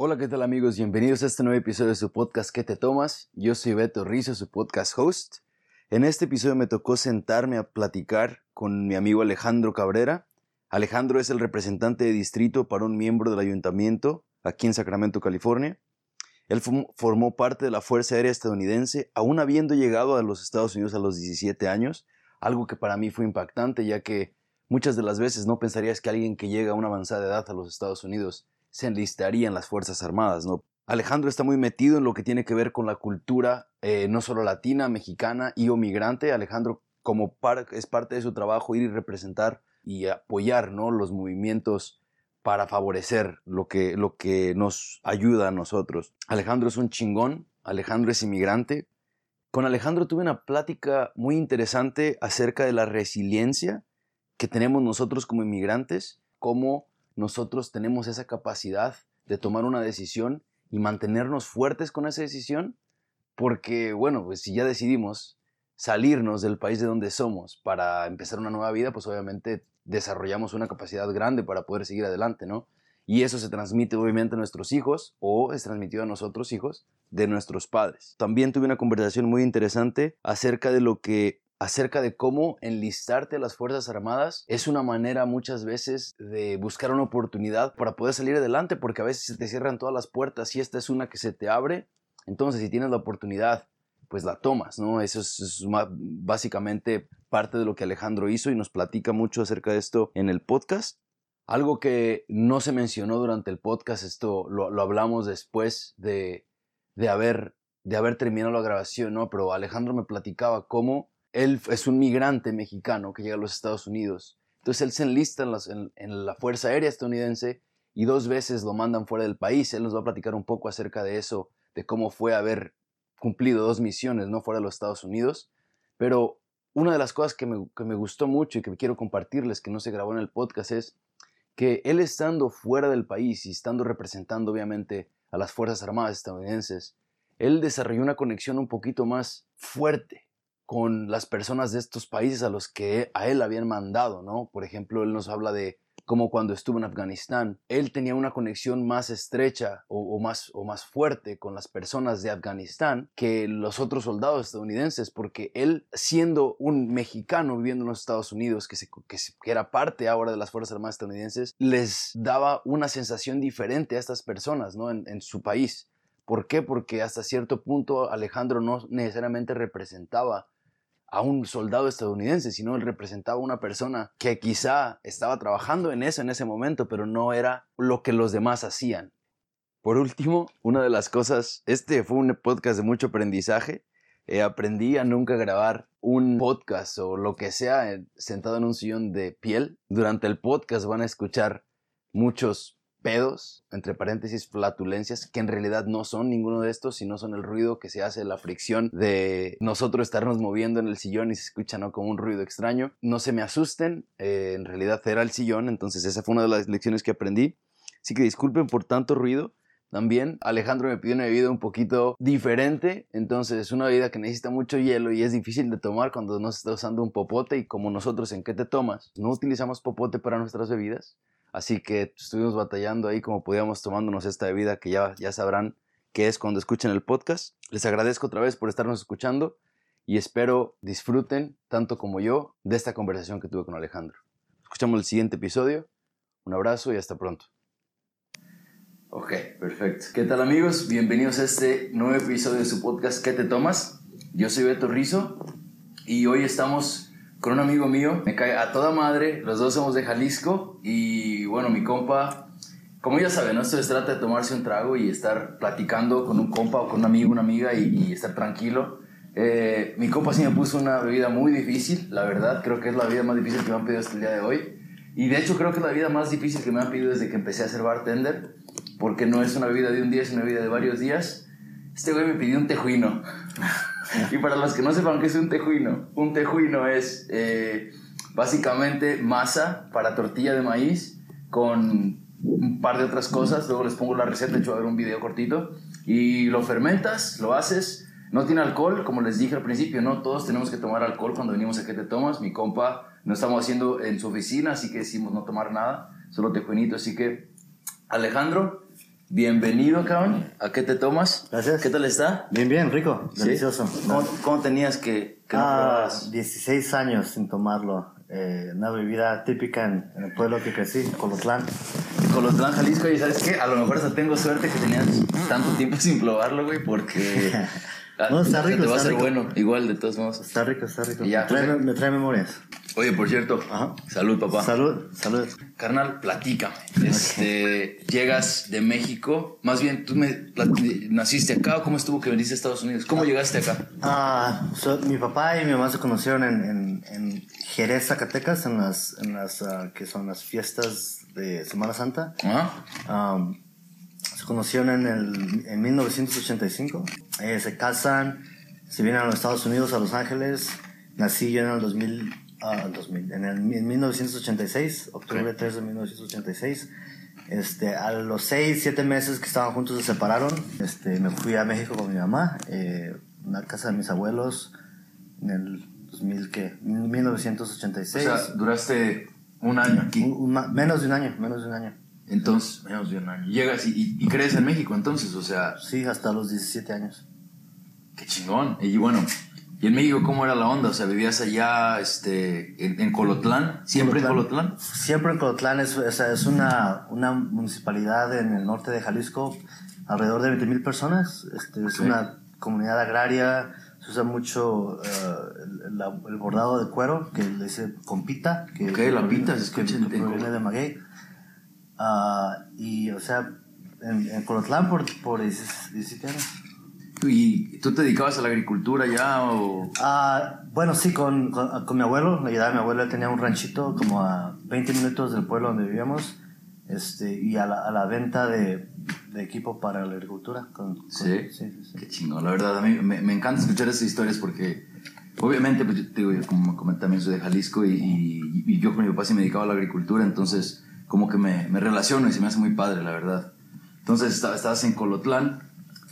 Hola, ¿qué tal amigos? Bienvenidos a este nuevo episodio de su podcast ¿Qué te tomas? Yo soy Beto Rizzo, su podcast host. En este episodio me tocó sentarme a platicar con mi amigo Alejandro Cabrera. Alejandro es el representante de distrito para un miembro del ayuntamiento aquí en Sacramento, California. Él formó parte de la Fuerza Aérea estadounidense, aún habiendo llegado a los Estados Unidos a los 17 años, algo que para mí fue impactante, ya que muchas de las veces no pensarías que alguien que llega a una avanzada edad a los Estados Unidos se enlistaría en las Fuerzas Armadas, ¿no? Alejandro está muy metido en lo que tiene que ver con la cultura, eh, no solo latina, mexicana y o migrante. Alejandro, como es parte de su trabajo, ir y representar y apoyar ¿no? los movimientos para favorecer lo que, lo que nos ayuda a nosotros. Alejandro es un chingón, Alejandro es inmigrante. Con Alejandro tuve una plática muy interesante acerca de la resiliencia que tenemos nosotros como inmigrantes, cómo nosotros tenemos esa capacidad de tomar una decisión y mantenernos fuertes con esa decisión, porque bueno, pues si ya decidimos salirnos del país de donde somos para empezar una nueva vida, pues obviamente desarrollamos una capacidad grande para poder seguir adelante, ¿no? Y eso se transmite obviamente a nuestros hijos o es transmitido a nosotros hijos de nuestros padres. También tuve una conversación muy interesante acerca de lo que acerca de cómo enlistarte a las Fuerzas Armadas es una manera muchas veces de buscar una oportunidad para poder salir adelante, porque a veces se te cierran todas las puertas y esta es una que se te abre. Entonces, si tienes la oportunidad, pues la tomas, ¿no? Eso es, básicamente parte de lo que Alejandro hizo y nos platica mucho acerca de esto en el podcast. Algo que no se mencionó durante el podcast, esto lo, lo hablamos después de, de, haber, de haber terminado la grabación, ¿no? Pero Alejandro me platicaba cómo él es un migrante mexicano que llega a los Estados Unidos. Entonces él se enlista en, la Fuerza Aérea estadounidense y dos veces lo mandan fuera del país. Él nos va a platicar un poco acerca de eso, de cómo fue haber cumplido dos misiones, ¿no? Fuera de los Estados Unidos. Pero una de las cosas que me, que me gustó mucho y que quiero compartirles, que no se grabó en el podcast, es que él estando fuera del país y estando representando obviamente a las Fuerzas Armadas estadounidenses, él desarrolló una conexión un poquito más fuerte con las personas de estos países a los que a él habían mandado, ¿no? Por ejemplo, él nos habla de cómo cuando estuvo en Afganistán, él tenía una conexión más estrecha o, más, o más fuerte con las personas de Afganistán que los otros soldados estadounidenses, porque él, siendo un mexicano viviendo en los Estados Unidos, que, se, que, era parte ahora de las Fuerzas Armadas estadounidenses, les daba una sensación diferente a estas personas, ¿no? En, en su país. ¿Por qué? Porque hasta cierto punto Alejandro no necesariamente representaba a un soldado estadounidense, sino él representaba a una persona que quizá estaba trabajando en eso en ese momento, pero no era lo que los demás hacían. Por último, una de las cosas, este fue un podcast de mucho aprendizaje. Eh, aprendí a nunca grabar un podcast o lo que sea eh, sentado en un sillón de piel. Durante el podcast van a escuchar muchos pedos, entre paréntesis, flatulencias, que en realidad no son ninguno de estos, sino son el ruido que se hace, la fricción de nosotros estarnos moviendo en el sillón y se escucha ¿no? como un ruido extraño. No se me asusten, eh, en realidad era el sillón, entonces esa fue una de las lecciones que aprendí. Así que disculpen por tanto ruido. También Alejandro me pidió una bebida un poquito diferente, entonces es una bebida que necesita mucho hielo y es difícil de tomar cuando no se está usando un popote y como nosotros en qué te tomas, no utilizamos popote para nuestras bebidas, Así que estuvimos batallando ahí como podíamos tomándonos esta bebida que ya, ya sabrán qué es cuando escuchen el podcast. Les agradezco otra vez por estarnos escuchando y espero disfruten, tanto como yo, de esta conversación que tuve con Alejandro. Escuchamos el siguiente episodio. Un abrazo y hasta pronto. Ok, perfecto. ¿Qué tal amigos? Bienvenidos a este nuevo episodio de su podcast ¿Qué te tomas? Yo soy Beto Rizo y hoy estamos con un amigo mío, me cae a toda madre, los dos somos de Jalisco y bueno, mi compa, como ya saben, esto se trata de tomarse un trago y estar platicando con un compa o con un amigo, una amiga y, estar tranquilo. Eh, mi compa sí me puso una bebida muy difícil, la verdad, creo que es la bebida más difícil que me han pedido hasta el día de hoy. Y de hecho creo que es la bebida más difícil que me han pedido desde que empecé a ser bartender, porque no es una bebida de un día, es una bebida de varios días. Este güey me pidió un tejuino. y para los que no sepan qué es un tejuino, un tejuino es eh, básicamente masa para tortilla de maíz con un par de otras cosas. Luego les pongo la receta, de hecho, a ver un video cortito. Y lo fermentas, lo haces. No tiene alcohol, como les dije al principio, no todos tenemos que tomar alcohol cuando venimos a que te tomas. Mi compa no estamos haciendo en su oficina, así que decimos no tomar nada, solo tejuinito. Así que, Alejandro, Bienvenido, cabrón. ¿A qué te tomas? Gracias. ¿Qué tal está? Bien, bien, rico, ¿Sí? delicioso. ¿Cómo, cómo tenías que, que Ah, probabas? 16 años sin tomarlo. Eh, una bebida típica en, en el pueblo que crecí, Colotlán. Colotlán, Jalisco, y ¿sabes qué? A lo mejor hasta tengo suerte que tenías tanto tiempo sin probarlo, güey, porque... ah, No, está rico, Te va a ser rico. bueno, igual, de todos modos. Está rico, está rico. Ya, me, trae, me trae memorias. Oye, por cierto, Ajá. salud, papá. Salud, salud. Carnal, platícame. Este, llegas de México, más bien, tú me plati- naciste acá o cómo estuvo que viniste a Estados Unidos? ¿Cómo llegaste acá? Ah, so- mi papá y mi mamá se conocieron en, en, en Jerez, Zacatecas, en las, en las ah, que son las fiestas de Semana Santa. ¿Ah? Um, se conocieron en, el, en 1985. Eh, se casan, se vienen a los Estados Unidos, a Los Ángeles. Nací yo en el 2000, ah, 2000 en, el, en 1986, octubre 3 de 1986. Este, a los 6, 7 meses que estaban juntos se separaron. Este, me fui a México con mi mamá, eh, una casa de mis abuelos, en el 2000, ¿qué? O 1986. sea, duraste un año aquí. Un- un menos de un año, menos de un año. Entonces, menos de un año. Llegas y, y, y crees en México, entonces, o sea, Sí, hasta los 17 años. qué chingón. Y bueno, ¿y en México cómo era la onda? O sea, vivías allá este, en, en Colotlán, siempre en Colotlán. Siempre en Colotlán es, o sea, es una, una municipalidad en el norte de Jalisco, alrededor de 20.000 personas. Este, es una comunidad agraria, se usa mucho eh, el, el bordado de cuero, que le dice compita. Que, la pita, se que, escucha que proviene de maguey. Ah, y, o sea, en, en Colotlán por, por 17 años. ¿Y tú te dedicabas a la agricultura ya o...? Ah, bueno, sí, con, con, con mi abuelo, le ayudaba a mi abuelo, tenía un ranchito como a 20 minutos del pueblo donde vivíamos, este, y a la, a la venta de, de equipo para la agricultura. Con, con- ¿Sí? sí, sí. Qué chingón, la verdad, a mí me, me encanta escuchar esas historias porque, obviamente, pues yo te digo, yo como comenté, también soy de Jalisco y, y- y yo con mi papá sí me dedicaba a la agricultura, entonces como que me, me relaciono y se me hace muy padre, la verdad. Entonces, esta- estabas en Colotlán,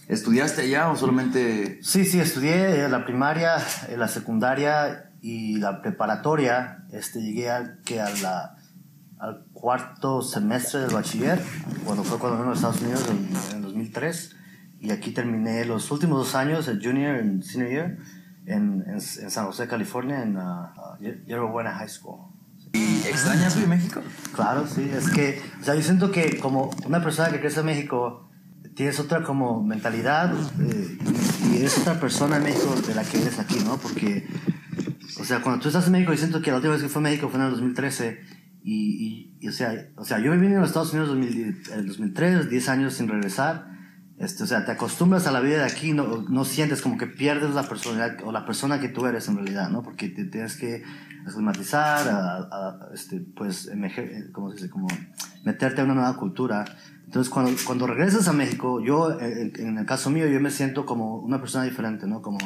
¿estudiaste allá o solamente...? Sí, sí, estudié eh, la primaria, eh, la secundaria y la preparatoria. Este, llegué a, que a la, al cuarto semestre del bachiller, cuando fue cuando vine a Estados Unidos en, en 2003. Y aquí terminé los últimos dos años, el junior y senior year, en, en, en San José, California, en uh, uh, Yerba Buena High School. ¿Y extrañas hoy México? Claro, sí, es que, o sea, yo siento que como una persona que crece en México, tienes otra como mentalidad eh, y, eres otra persona en México de la que eres aquí, ¿no? Porque, o sea, cuando tú estás en México, yo siento que la última vez que fui a México fue en el 2013 y, y, y, o, sea, o sea, yo me vine a los Estados Unidos en 2000 en el 2003, 10 años sin regresar. Este, o sea, te acostumbras a la vida de aquí, no, no sientes como que pierdes la personalidad o la persona que tú eres en realidad, ¿no? Porque te tienes que aclimatizar, a, a, este, pues, emerger, ¿cómo se dice? Como meterte en una nueva cultura. Entonces, cuando, cuando regresas a México, yo, en, en el caso mío, yo me siento como una persona diferente, ¿no? Como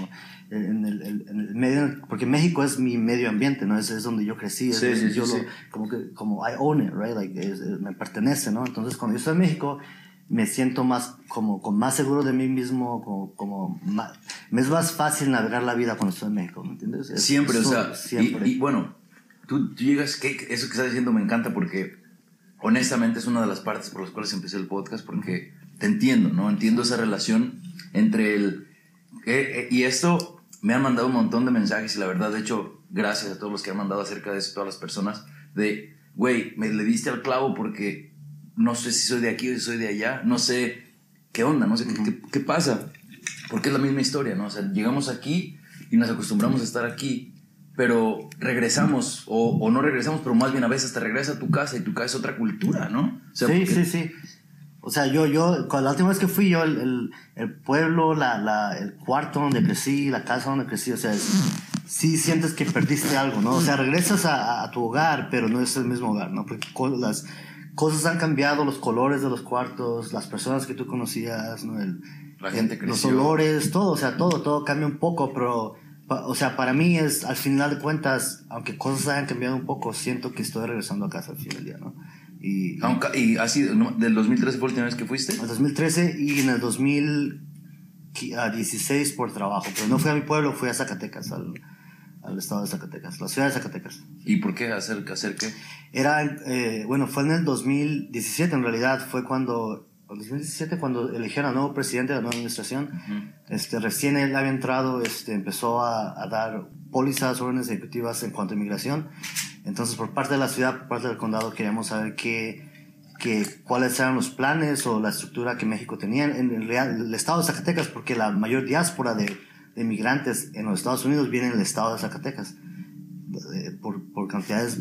en el, en el medio, porque México es mi medio ambiente, ¿no? Es, es donde yo crecí, es Sí, donde sí, yo sí, lo, como que, como I own it, right? Like, es- me pertenece, ¿no? Entonces, cuando yo estoy en México, me siento más, como, como más seguro de mí mismo, como, como más, me es más fácil navegar la vida cuando estoy en México, ¿me entiendes? Es- Siempre, o es- sea, siempre. Y, y bueno, tú, tú llegas, que eso que estás diciendo me encanta porque honestamente es una de las partes por las cuales empecé el podcast porque te entiendo, ¿no? Entiendo esa relación entre el... eh, eh, y esto me han mandado un montón de mensajes y la verdad, de hecho, gracias a todos los que han mandado acerca de eso, todas las personas, de, güey, me le diste al clavo porque no sé si soy de aquí o si soy de allá, no sé qué onda, no sé qué, qué, qué pasa, porque es la misma historia, ¿no? O sea, llegamos aquí y nos acostumbramos a estar aquí, pero regresamos, o, o no regresamos, pero más bien a veces te regresa a tu casa y tu casa es otra cultura, ¿no? O sea, sí, porque- sí, sí. O sea, yo, yo, con la última vez que fui yo, el, el, el pueblo, la, la, el cuarto donde crecí, la casa donde crecí, o sea, sí sientes que perdiste algo, ¿no? O sea, regresas a, a tu hogar, pero no es el mismo hogar, ¿no? Porque co- las cosas han cambiado, los colores de los cuartos, las personas que tú conocías, ¿no? El, La gente el- Los olores, todo, o sea, todo, todo cambia un poco, pero, pa- o sea, para mí es, al final de cuentas, aunque cosas hayan cambiado un poco, siento que estoy regresando a casa al fin del día, ¿no? Y, Aunque- y así. ¿del 2013 fue la última vez que fuiste? en el 2013 y en el 2016 por trabajo, pero no fui a mi pueblo, fui a Zacatecas, al, al estado de Zacatecas, la ciudad de Zacatecas. ¿Y por qué hacer, hacer qué? Era, eh, bueno, fue en el 2017 en realidad, fue cuando en 2017 cuando eligieron al nuevo presidente de la nueva administración, este, recién él había entrado, este, empezó a, a, dar pólizas, órdenes ejecutivas en cuanto a inmigración. Entonces, por parte de la ciudad, por parte del condado, queríamos saber qué, qué, cuáles eran los planes o la estructura que México tenía en el, el estado de Zacatecas, porque la mayor diáspora de, de inmigrantes en los Estados Unidos viene en el estado de Zacatecas, por, por cantidades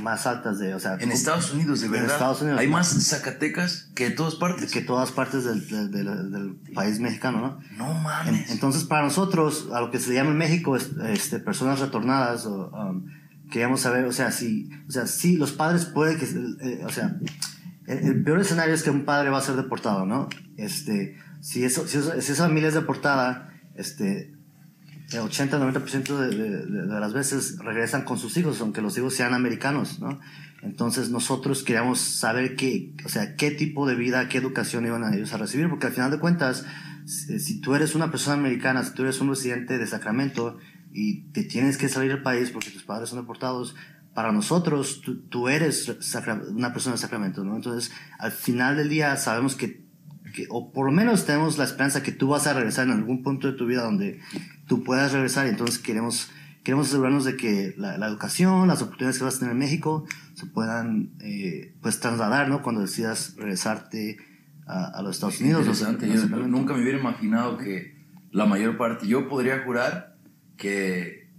más altas de, o sea, en Estados Unidos, de verdad. Estados Unidos, hay más Zacatecas que en todas partes. Que todas partes del, del, del, país mexicano, ¿no? No mames. Entonces, para nosotros, a lo que se llama en México, este, personas retornadas, o, um, queríamos saber, o sea, si, o sea, si los padres puede que, eh, o sea, el, el, peor escenario es que un padre va a ser deportado, ¿no? Este, si eso, si, eso, si esa familia es deportada, este, el 80-90% de, de, de, las veces regresan con sus hijos, aunque los hijos sean americanos, ¿no? Entonces nosotros queríamos saber qué, o sea, qué tipo de vida, qué educación iban a ellos a recibir, porque al final de cuentas, si, si tú eres una persona americana, si tú eres un residente de Sacramento y te tienes que salir del país porque tus padres son deportados, para nosotros tú, tú eres una persona de Sacramento, ¿no? Entonces, al final del día sabemos que que, o por lo menos tenemos la esperanza que tú vas a regresar en algún punto de tu vida donde tú puedas regresar y entonces queremos, queremos asegurarnos de que la, la educación, las oportunidades que vas a tener en México se puedan eh, pues trasladar, ¿no? Cuando decidas regresarte a, a los Estados Unidos. Yo nunca me hubiera imaginado que la mayor parte, yo podría jurar que,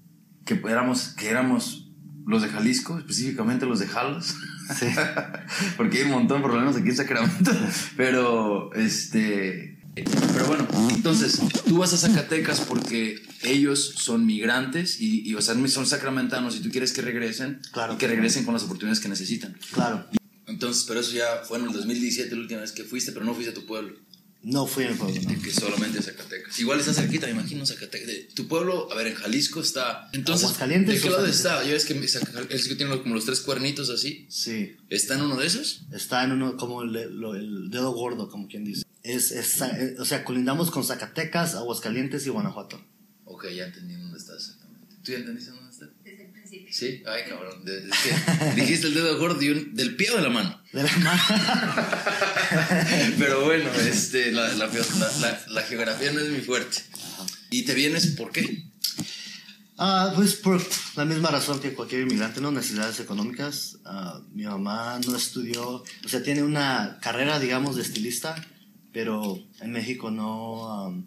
que éramos, que éramos los de Jalisco, específicamente los de Jalos. Sí. Porque hay un montón de problemas aquí en Sacramento. Pero, este. Pero bueno, entonces, tú vas a Zacatecas porque ellos son migrantes y, y o sea, son sacramentanos y tú quieres que regresen claro, y que regresen con las oportunidades que necesitan. Claro. Entonces, pero eso ya fue en el 2017, la última vez que fuiste, pero no fuiste a tu pueblo. No fui a mi pueblo. No. Que solamente Zacatecas. Igual está cerquita, me imagino Zacatecas. Tu pueblo, a ver, en Jalisco está. Entonces, ¿de qué lado está? Ya ves que que tiene como los tres cuernitos así. Sí. ¿Está en uno de esos? Está en uno, como el, el dedo gordo, como quien dice. Es, es, o sea, colindamos con Zacatecas, Aguascalientes y Guanajuato. Ok, ya entendí dónde está exactamente. ¿Tú ya entendiste dónde el principio. Sí, ay cabrón. De, de, que dijiste el dedo gordo y un, del pie o de la mano. De la mano. Pero bueno, este, la, la, la, la, geografía no es muy fuerte. ¿Y te vienes por qué? Ah, pues por la misma razón que cualquier inmigrante, ¿no? Necesidades económicas. Ah, mi mamá no estudió, o sea, tiene una carrera, digamos, de estilista, pero en México no, um,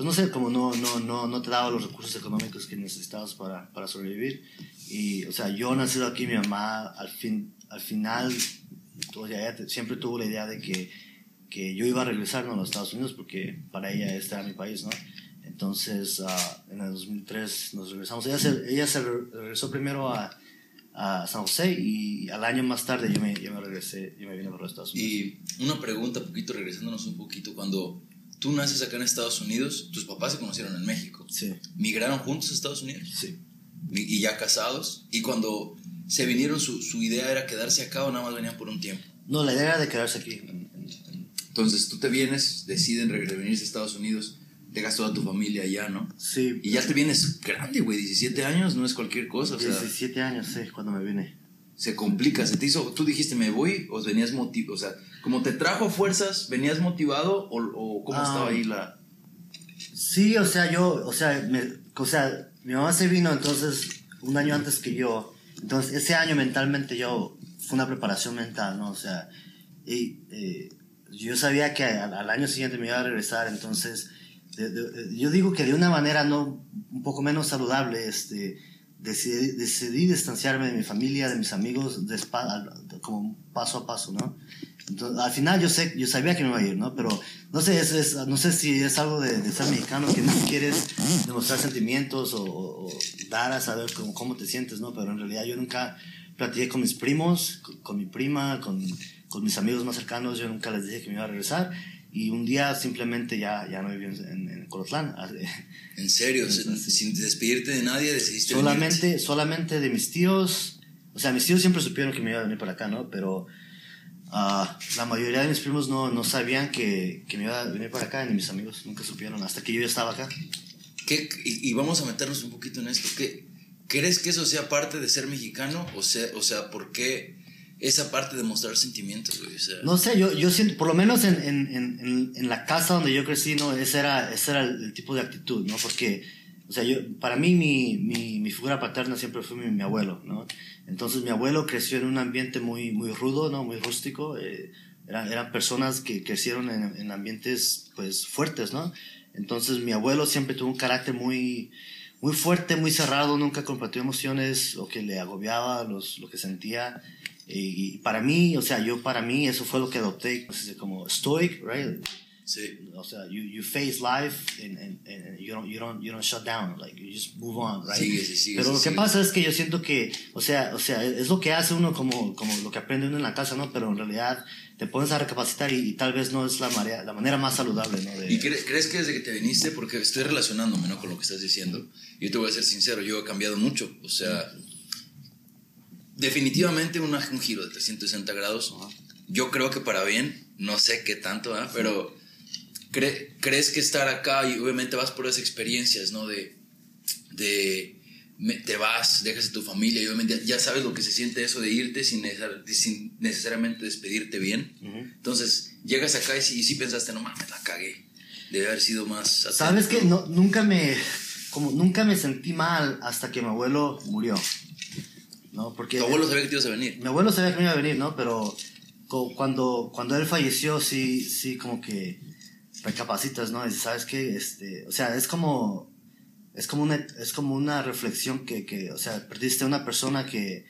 pues no sé, como no, no, no, no te daba los recursos económicos que necesitabas para, para sobrevivir. Y, o sea, yo nacido aquí, mi mamá al, fin, al final, o sea, ella siempre tuvo la idea de que, que yo iba a regresar ¿no? a los Estados Unidos porque para ella este era mi país, ¿no? Entonces, uh, en el 2003 nos regresamos. Ella se, ella se regresó primero a, a San José y al año más tarde yo me, yo me regresé, yo me vine para los Estados Unidos. Y una pregunta, poquito, regresándonos un poquito, cuando tú naces acá en Estados Unidos, tus papás se conocieron en México. Sí. ¿Migraron juntos a Estados Unidos? Sí. Y ya casados. ¿Y cuando se vinieron, su, su idea era quedarse acá o nada más venían por un tiempo? No, la idea era de quedarse aquí. Entonces tú te vienes, deciden venirse a Estados Unidos dejas toda tu familia allá, ¿no? Sí. Y ya te vienes grande, güey, 17 años, no es cualquier cosa. O sea, 17 años, sí, cuando me vine. Se complica, se te hizo, tú dijiste, me voy, o venías motivado, o sea, como te trajo fuerzas, ¿venías motivado o, o cómo Ah. estaba ahí la...? Sí, o sea, yo, o sea, me, o sea, mi mamá se vino entonces un año antes que yo. Entonces, ese año mentalmente yo, fue una preparación mental, ¿no? O sea, y, eh, yo sabía que al, al, año siguiente me iba a regresar, entonces, de, de, yo digo que de una manera no, un poco menos saludable, este, decidí, decidí distanciarme de mi familia, de mis amigos, de, como paso a paso, ¿no? Entonces, al final yo sé, yo sabía que me iba a ir, ¿no? Pero no sé, es, es, no sé si es algo de, de, ser mexicano que no quieres demostrar sentimientos o, o dar a saber cómo, cómo, te sientes, ¿no? Pero en realidad yo nunca platiqué con mis primos, con, con mi prima, con, con, mis amigos más cercanos, yo nunca les dije que me iba a regresar. Y un día simplemente ya, ya no viví en, en Colotlán. ¿En serio? Entonces, sin despedirte de nadie decidiste solamente, venirte? solamente de mis tíos. O sea, mis tíos siempre supieron que me iba a venir para acá, ¿no? Pero Uh, la mayoría de mis primos no, no sabían que, que, me iba a venir para acá, ni mis amigos nunca supieron, hasta que yo ya estaba acá. ¿Qué, y, y, vamos a meternos un poquito en esto. ¿Qué, ¿Crees que eso sea parte de ser mexicano? O sea, o sea ¿por qué esa parte de mostrar sentimientos, güey. No sé, yo, yo siento, por lo menos en, en, en, en la casa donde yo crecí, ¿no? Ese era, ese era el, tipo de actitud, ¿no? Porque, o sea, yo, para mí mi, mi, mi figura paterna siempre fue mi, mi, abuelo, ¿no? Entonces mi abuelo creció en un ambiente muy, muy rudo, ¿no? Muy rústico. Eh, eran, eran personas que crecieron en ambientes, pues, fuertes, ¿no? Entonces mi abuelo siempre tuvo un carácter muy, muy fuerte, muy cerrado, nunca compartió emociones o que le agobiaba los, lo que sentía. Y, para mí, o sea, yo para mí eso fue lo que adopté como stoic, right? Sí. O sea, you, you face life and, and, and, you, don't, you, don't, you don't shut down, like you just move on, right? Sigue, sigue, Pero lo que pasa es que yo siento que, o sea, o sea, es lo que hace uno como, como lo que aprende uno en la casa, ¿no? Pero en realidad te pones a recapacitar y, tal vez no es la, manera, la manera más saludable, ¿no? ¿Y crees que desde que te viniste, porque estoy relacionándome, ¿no? Con lo que estás diciendo, yo te voy a ser sincero, yo he cambiado mucho, o sea definitivamente un, un, giro de 360 grados. Yo creo que para bien, no sé qué tanto, ¿eh? pero crees que estar acá y obviamente vas por esas experiencias, ¿no? De, de te vas, dejas a tu familia y obviamente ya sabes lo que se siente eso de irte sin, sin necesariamente despedirte bien. Entonces, llegas acá y sí, pensaste, no mames, la cagué. Debe haber sido más... Sabes que no, nunca me... Como nunca me sentí mal hasta que mi abuelo murió. ¿No? Porque tu abuelo sabía que te ibas a venir. Mi abuelo sabía que me iba a venir, ¿no? Pero cuando, cuando él falleció, sí, sí, como que recapacitas, ¿no? Y sabes que, este, o sea, es como, es como una, es como una reflexión que, que o sea, perdiste a una persona que,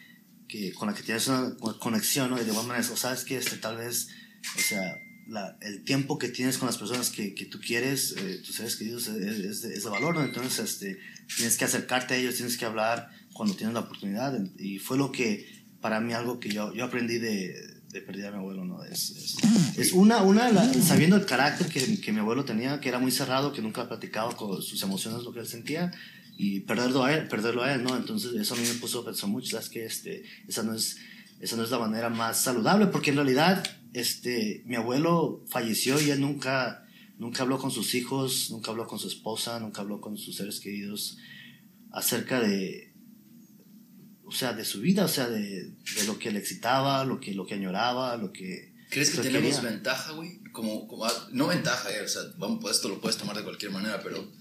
que, con la que tienes una conexión, ¿no? Y de alguna manera, o sabes que, este, tal vez, o sea, la, el tiempo que tienes con las personas que, que tú quieres, eh, tus seres queridos, es, es, de, valor, ¿no? Entonces, este, tienes que acercarte a ellos, tienes que hablar cuando tienes la oportunidad. Y fue lo que, para mí, algo que yo, yo aprendí de, de perder a mi abuelo, ¿no? Es, es, es una, una sabiendo el carácter que, que, mi abuelo tenía, que era muy cerrado, que nunca platicaba con sus emociones, lo que él sentía, y perderlo a él, perderlo a él, ¿no? Entonces eso a mí me puso a pensar mucho, ¿sabes? Que este, esa no es, esa no es la manera más saludable, porque en realidad, este, mi abuelo falleció y él nunca, nunca habló con sus hijos, nunca habló con su esposa, nunca habló con sus seres queridos acerca de, o sea, de su vida, o sea, de, de, lo que le excitaba, lo que, lo que añoraba, lo que... ¿Crees que tenemos ventaja, güey? Como, como, ah, no ventaja, eh, o sea, vamos, pues esto lo puedes tomar de cualquier manera, pero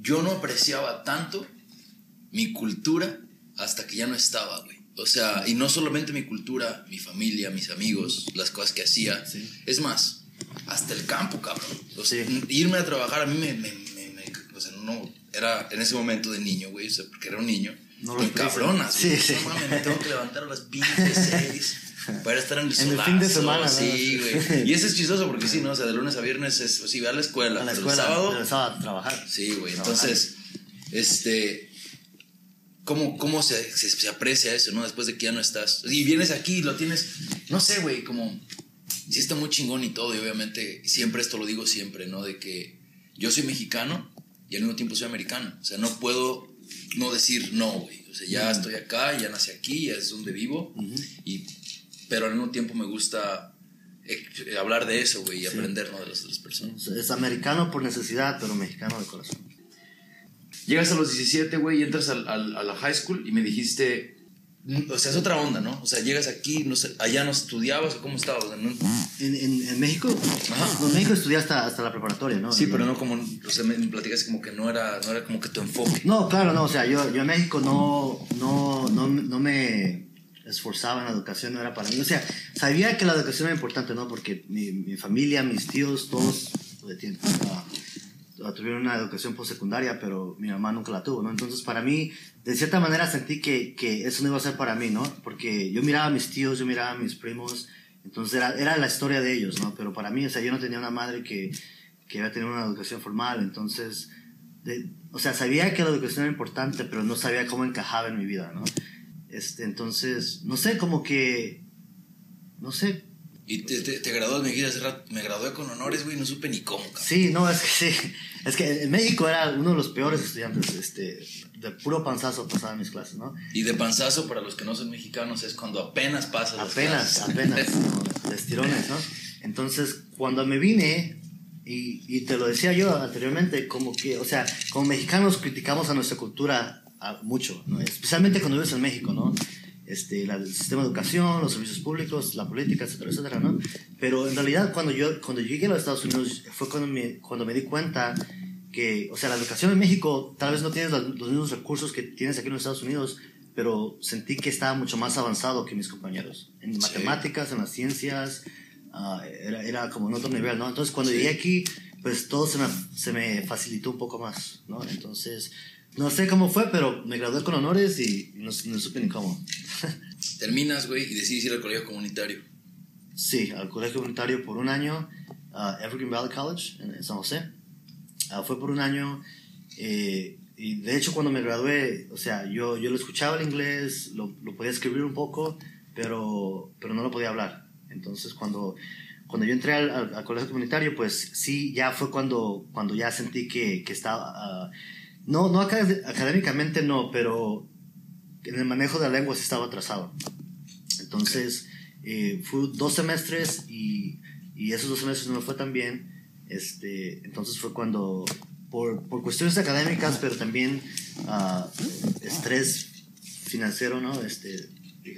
yo no apreciaba tanto mi cultura hasta que ya no estaba, güey. O sea, y no solamente mi cultura, mi familia, mis amigos, las cosas que hacía. Es más, hasta el campo, cabrón. O sea, irme a trabajar a mí me, me, me, o sea, no, era en ese momento de niño, güey, o sea, porque era un niño no lo cabronas. Sí, sí. No mames, me tengo que levantar a las pinches seis para estar en el En el fin de semana, Sí, güey. Y eso es chistoso porque sí, ¿no? O sea, de lunes a viernes es, sí, ve a la escuela. A la escuela. el sábado. El sábado a trabajar. Sí, güey. Entonces, este. ¿Cómo, cómo se, se, se, aprecia eso, no? Después de que ya no estás. Y vienes aquí y lo tienes. No sé, güey, como. Sí, está muy chingón y todo. Y obviamente, siempre esto lo digo siempre, ¿no? De que yo soy mexicano y al mismo tiempo soy americano. O sea, no puedo no decir no, güey. O sea, ya estoy acá, ya nací aquí, ya es donde vivo. y, pero al mismo tiempo me gusta eh, hablar de eso, güey, y aprender ¿no? de las otras personas. Es americano por necesidad, pero mexicano de corazón. Llegas a los 17, güey, y entras al, a la high school y me dijiste, o sea, es otra onda, ¿no? O sea, llegas aquí, no sé, allá no estudiabas o cómo estabas, ¿no? ¿En, en, México? En México estudié hasta, hasta la preparatoria, ¿no? Sí, pero no como, o sea, me, platicas como que no era, no era como que tu enfoque. No, claro, no, o sea, yo, yo en México no, no, no, no me esforzaba en la educación, no era para mí. O sea, sabía que la educación era importante, ¿no? Porque mi, mi familia, mis tíos, todos pues, tuvieron una educación postsecundaria, pero mi mamá nunca la tuvo, ¿no? Entonces, para mí, de cierta manera sentí que, que, eso no iba a ser para mí, ¿no? Porque yo miraba a mis tíos, yo miraba a mis primos, entonces era, era la historia de ellos, ¿no? Pero para mí, o sea, yo no tenía una madre que, que iba a tener una educación formal, entonces, o sea, sabía que la educación era importante, pero no sabía cómo encajaba en mi vida, ¿no? Este, entonces, no sé, como que, no sé, y te, te, te graduas, me dijiste me gradué con honores, güey, no supe ni cómo. Sí, no, es que sí. Es que en México era uno de los peores estudiantes, este, de puro panzazo pasaba mis clases, ¿no? Y de panzazo, para los que no son mexicanos, es cuando apenas pasas Apenas, apenas, ¿no? tirones, ¿no? Entonces, cuando me vine, y, y, te lo decía yo anteriormente, como que, o sea, como mexicanos criticamos a nuestra cultura mucho, ¿no? Especialmente cuando vives en México, ¿no? Este, el sistema de educación, los servicios públicos, la política, etcétera, etcétera, ¿no? Pero en realidad cuando yo, cuando llegué a los Estados Unidos fue cuando me, cuando me di cuenta que, o sea, la educación en México tal vez no tienes los, mismos recursos que tienes aquí en los Estados Unidos, pero sentí que estaba mucho más avanzado que mis compañeros. En matemáticas, en las ciencias, ah, era, era, como en otro nivel, ¿no? Entonces cuando llegué aquí, pues todo se me, se me facilitó un poco más, ¿no? Entonces no sé cómo fue, pero me gradué con honores y no, no supe ni cómo. Terminas, güey, y decides ir al colegio comunitario. Sí, al colegio comunitario por un año, uh, Evergreen Valley College en, San José. Uh, fue por un año eh, y de hecho cuando me gradué, o sea, yo, yo lo escuchaba el inglés, lo, lo podía escribir un poco, pero, pero no lo podía hablar. Entonces cuando, cuando yo entré al, al, colegio comunitario, pues sí, ya fue cuando, cuando ya sentí que, que estaba... Uh, no, no académicamente no, pero en el manejo de la lengua estaba atrasado. Entonces, eh, fue dos semestres y, y, esos dos semestres no me fue tan bien. Este, entonces fue cuando, por, por cuestiones académicas, pero también uh, estrés financiero, ¿no? Este,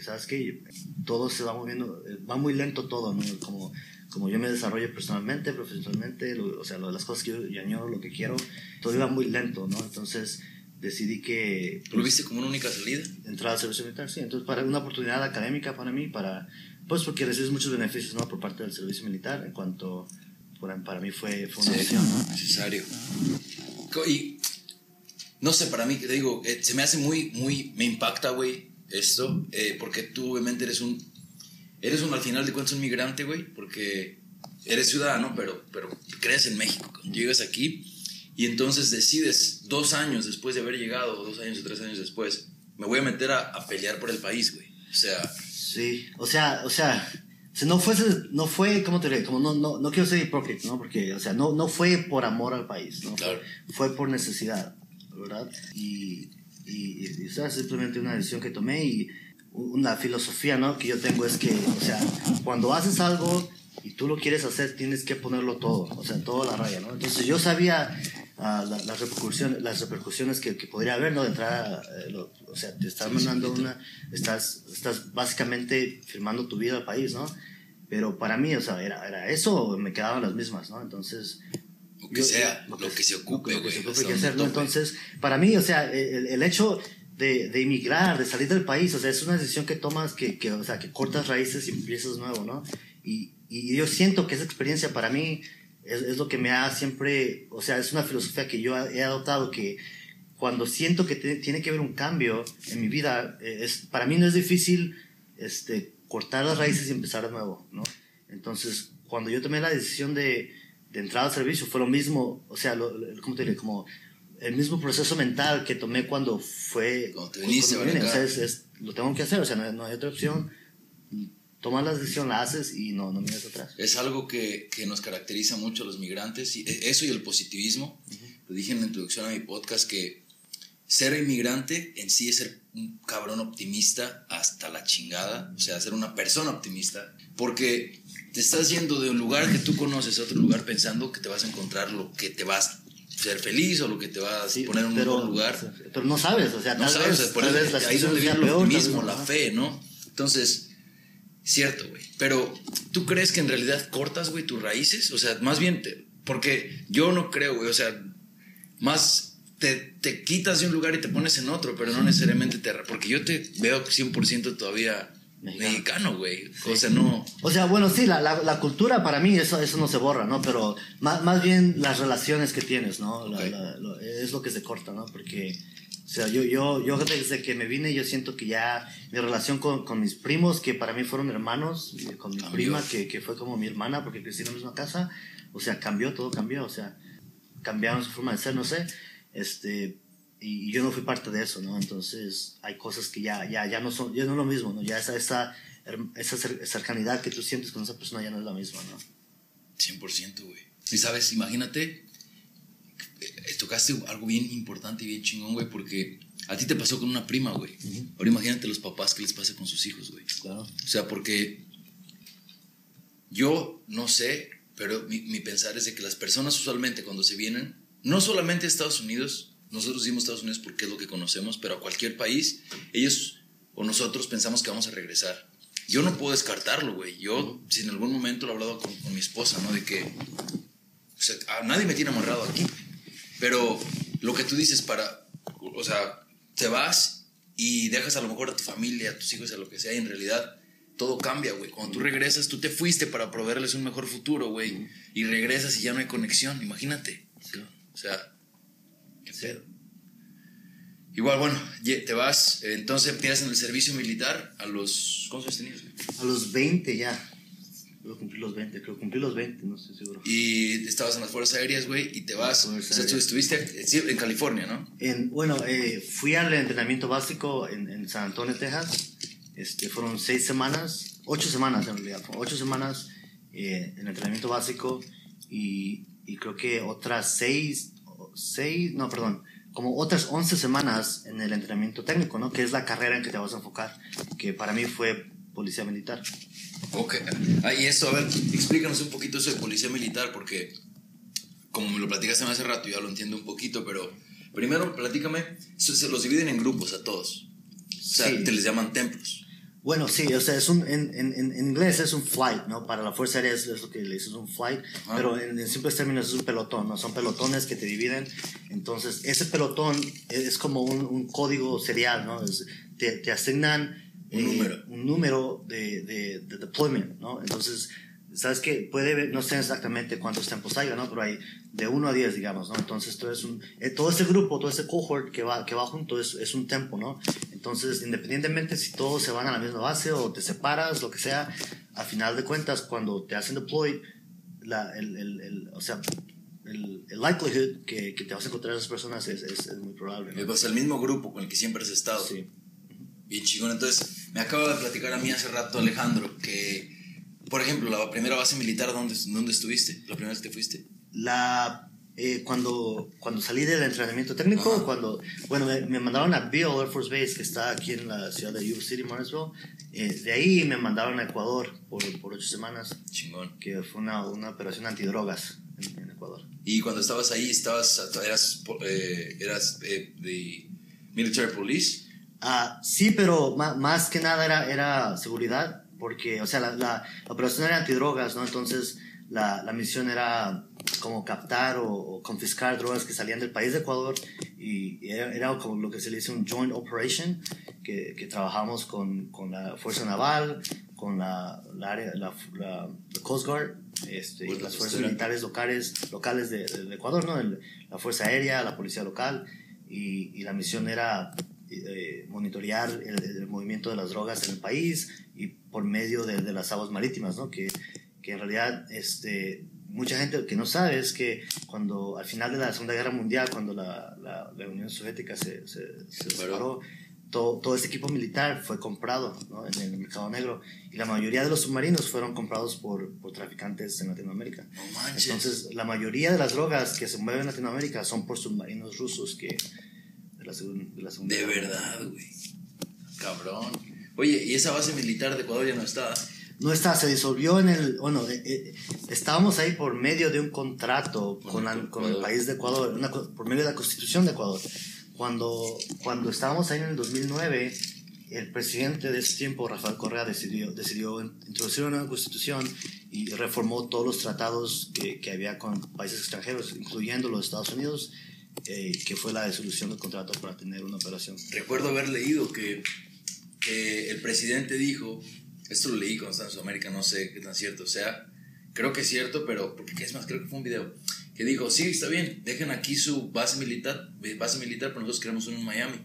¿sabes qué? Todo se va moviendo, va muy lento todo, ¿no? Como como yo me desarrollo personalmente, profesionalmente, o sea, las cosas que yo, yo añoro, lo que quiero, todo iba muy lento, ¿no? Entonces decidí que... ¿Lo viste como una única salida? Entrar al servicio militar, sí. Entonces, para una oportunidad académica para mí, para, pues porque recibes muchos beneficios, ¿no? Por parte del servicio militar, en cuanto, para, para mí fue, fue una opción, ¿no? Necesario. Y, no sé, para mí, te digo, eh, se me hace muy, muy, me impacta, güey, esto, eh, porque tú obviamente eres un eres un, al final de cuentas un migrante, güey, porque eres ciudadano, pero, pero crees en México. Llegas aquí y entonces decides dos años después de haber llegado, dos años o tres años después, me voy a meter a, pelear por el país, güey. O sea... Sí, o sea, o sea, si no fuese, no fue, ¿cómo te diré? Como no, no, no quiero ser hipócrita, ¿no? Porque, o sea, no, no fue por amor al país, ¿no? Claro. Fue, por necesidad, ¿verdad? Y, y, y, o sea, simplemente una decisión que tomé y una filosofía, ¿no? Que yo tengo es que, o sea, cuando haces algo y tú lo quieres hacer, tienes que ponerlo todo, o sea, toda la raya, ¿no? Entonces yo sabía uh, las repercusiones, las repercusiones que, que, podría haber, ¿no? De entrar, eh, o sea, te estás mandando una, estás, estás básicamente firmando tu vida al país, ¿no? Pero para mí, o sea, era, era eso me quedaban las mismas, ¿no? Entonces... Lo que sea, lo que, se ocupe, lo que, se ocupe que ¿no? Entonces, para mí, o sea, el, el hecho de, de emigrar, de salir del país, o sea, es una decisión que tomas, que, que, o sea, que cortas raíces y empiezas nuevo, ¿no? Y, y yo siento que esa experiencia para mí es, es, lo que me ha siempre, o sea, es una filosofía que yo he adoptado, que cuando siento que tiene que haber un cambio en mi vida, eh, es, para mí no es difícil este, cortar las raíces y empezar de nuevo, ¿no? Entonces, cuando yo tomé la decisión de, de entrar al servicio, fue lo mismo, o sea, lo, ¿cómo te diré? Como el mismo proceso mental que tomé cuando fue... Cuando te viniste, cuando o sea, es, lo tengo que hacer, o sea, no, hay otra opción. Tomas la decisión, la haces y no, no miras atrás. Es algo que, que, nos caracteriza mucho a los migrantes, y e, eso y el positivismo. Lo dije en la introducción a mi podcast que ser inmigrante en sí es ser un cabrón optimista hasta la chingada, o sea, ser una persona optimista, porque te estás yendo de un lugar que tú conoces a otro lugar pensando que te vas a encontrar lo que te vas ser feliz o lo que te va a poner en un buen lugar. Pero no sabes, o sea, no sabes, por ahí es donde viene el optimismo, la fe, ¿no? Entonces, cierto, güey. Pero, ¿tú crees que en realidad cortas, güey, tus raíces? O sea, más bien, porque yo no creo, güey, o sea, más te, te, quitas de un lugar y te pones en otro, pero no necesariamente te... Porque yo te veo 100% todavía mexicano, güey. O sea, no. O sea, bueno, sí, la, la, cultura para mí, eso, eso no se borra, ¿no? Pero más, más bien las relaciones que tienes, ¿no? es lo que se corta, ¿no? Porque, o sea, yo, yo, yo desde que me vine, yo siento que ya mi relación con, con mis primos, que para mí fueron hermanos, con mi prima, que, que, fue como mi hermana, porque crecí en la misma casa, o sea, cambió, todo cambió, o sea, cambiaron su forma de ser, no sé. Este, y yo no fui parte de eso, ¿no? Entonces hay cosas que ya, ya, ya no son, ya no es lo mismo, ¿no? Ya esa, esa, esa cercanidad que tú sientes con esa persona ya no es la misma, ¿no? 100%, güey. Y sabes, imagínate, eh, tocaste algo bien importante y bien chingón, güey, porque a ti te pasó con una prima, güey. Ahora imagínate los papás que les pasa con sus hijos, güey. Claro. O sea, porque yo no sé, pero mi, mi pensar es de que las personas usualmente cuando se vienen, no solamente a Estados Unidos, nosotros decimos Estados Unidos porque es lo que conocemos, pero a cualquier país, ellos o nosotros pensamos que vamos a regresar. Yo no puedo descartarlo, güey. Yo, si en algún momento lo he hablado con, con mi esposa, ¿no? De que o sea, a nadie me tiene amarrado aquí. Pero lo que tú dices para, o sea, te vas y dejas a lo mejor a tu familia, a tus hijos, a lo que sea, y en realidad todo cambia, güey. Cuando tú regresas, tú te fuiste para proveerles un mejor futuro, güey. Y regresas y ya no hay conexión, imagínate. O sea, Igual, bueno, te vas, eh, entonces empiezas en el servicio militar a los... ¿Cuántos tenías? A los 20 ya. Creo cumplí los 20, creo cumplí los 20, no estoy seguro. Y estabas en las Fuerzas Aéreas, güey, y te vas. O sea, tú estuviste eh, en California, ¿no? En, bueno, eh, fui al entrenamiento básico en, en San Antonio, Texas. Este, fueron seis semanas, ocho semanas en realidad, ocho semanas eh, en entrenamiento básico y, y creo que otras seis, seis, no, perdón, como otras once semanas en el entrenamiento técnico, ¿no? Que es la carrera en que te vas a enfocar, que para mí fue policía militar. Ok. Ah, y eso, a ver, explícanos un poquito eso de policía militar, porque como me lo platicaste hace rato, ya lo entiendo un poquito, pero primero platícame, se los dividen en grupos a todos. O sea, Sí. te les llaman templos. Bueno, sí, o sea, es un, en, en, en inglés es un flight, ¿no? Para la Fuerza Aérea es, es lo que le dices, un flight, Ajá. pero en, en simples términos es un pelotón, ¿no? Son pelotones que te dividen. Entonces, ese pelotón es, es como un, un código serial, ¿no? Es- te, te asignan Un número. un número de, de, de deployment, ¿no? Entonces, sabes que puede, no sé exactamente cuántos tiempos haya, ¿no? Pero hay de 1 a 10, digamos, ¿no? Entonces, todo, es un, eh, todo ese grupo, todo ese cohort que va, que va junto es, es un tempo, ¿no? Entonces, independientemente si todos se van a la misma base o te separas, lo que sea, a final de cuentas, cuando te hacen deploy, la, el, el, el- o sea, el, el likelihood que, que te vas a encontrar a esas personas es, es, es muy probable, ¿no? Es el mismo grupo con el que siempre has estado. Sí. Bien chingón. Entonces, me acaba de platicar a mí hace rato Alejandro que, por ejemplo, la primera base militar, ¿dónde, dónde estuviste? La primera vez que te fuiste. La, eh, cuando, cuando salí del entrenamiento técnico, Ajá. cuando, bueno, me, me mandaron a Beale Air Force Base, que está aquí en la ciudad de Yuba City, Morrisville. Eh, de ahí me mandaron a Ecuador por, por ocho semanas, Chingón. que fue una, una operación antidrogas en, en Ecuador. Y cuando estabas ahí, estabas, eras, eh, eras eh, de military police. Ah, sí, pero más que nada era, era seguridad, porque, o sea, la, la, la operación era antidrogas, ¿no? Entonces, la, la misión era como captar o, o confiscar drogas que salían del país de Ecuador y era, era como lo que se le dice un joint operation, que, que trabajamos con, con la Fuerza Naval, con la, la, área, la, la- Coast Guard, este, y Fuerza las fuerzas militares locales, locales de, de Ecuador, ¿no? El- la Fuerza Aérea, la Policía Local, y, y la misión era eh, monitorear el, el movimiento de las drogas en el país y por medio de, de las aguas marítimas, ¿no? Que, que en realidad este, mucha gente que no sabe es que cuando al final de la Segunda Guerra Mundial, cuando la, la, la Unión Soviética se, se, se Separó. todo, todo este equipo militar fue comprado ¿no? en el mercado negro y la mayoría de los submarinos fueron comprados por, por traficantes en Latinoamérica. No. Entonces, la mayoría de las drogas que se mueven en Latinoamérica son por submarinos rusos que de la, segun- de la Segunda de verdad, güey. Cabrón. Oye, ¿y esa base militar de Ecuador ya no está? No está, se disolvió en el. Bueno, eh, estábamos ahí por medio de un contrato Con la- con el país de Ecuador, una por medio de la constitución de Ecuador. Cuando, cuando estábamos ahí en el 2009, el presidente de ese tiempo, Rafael Correa, decidió, decidió in- introducir una nueva constitución y reformó todos los tratados que, que había con países extranjeros, incluyendo los Estados Unidos, eh, que fue la disolución del contrato para tener una operación. Recuerdo haber leído que, que el presidente dijo, esto lo leí cuando estaba en Sudamérica, no sé qué tan cierto sea, creo que es cierto, pero porque es más, creo que fue un video, que dijo, sí, está bien, dejen aquí su base militar, eh, base militar, pero nosotros queremos uno en Miami.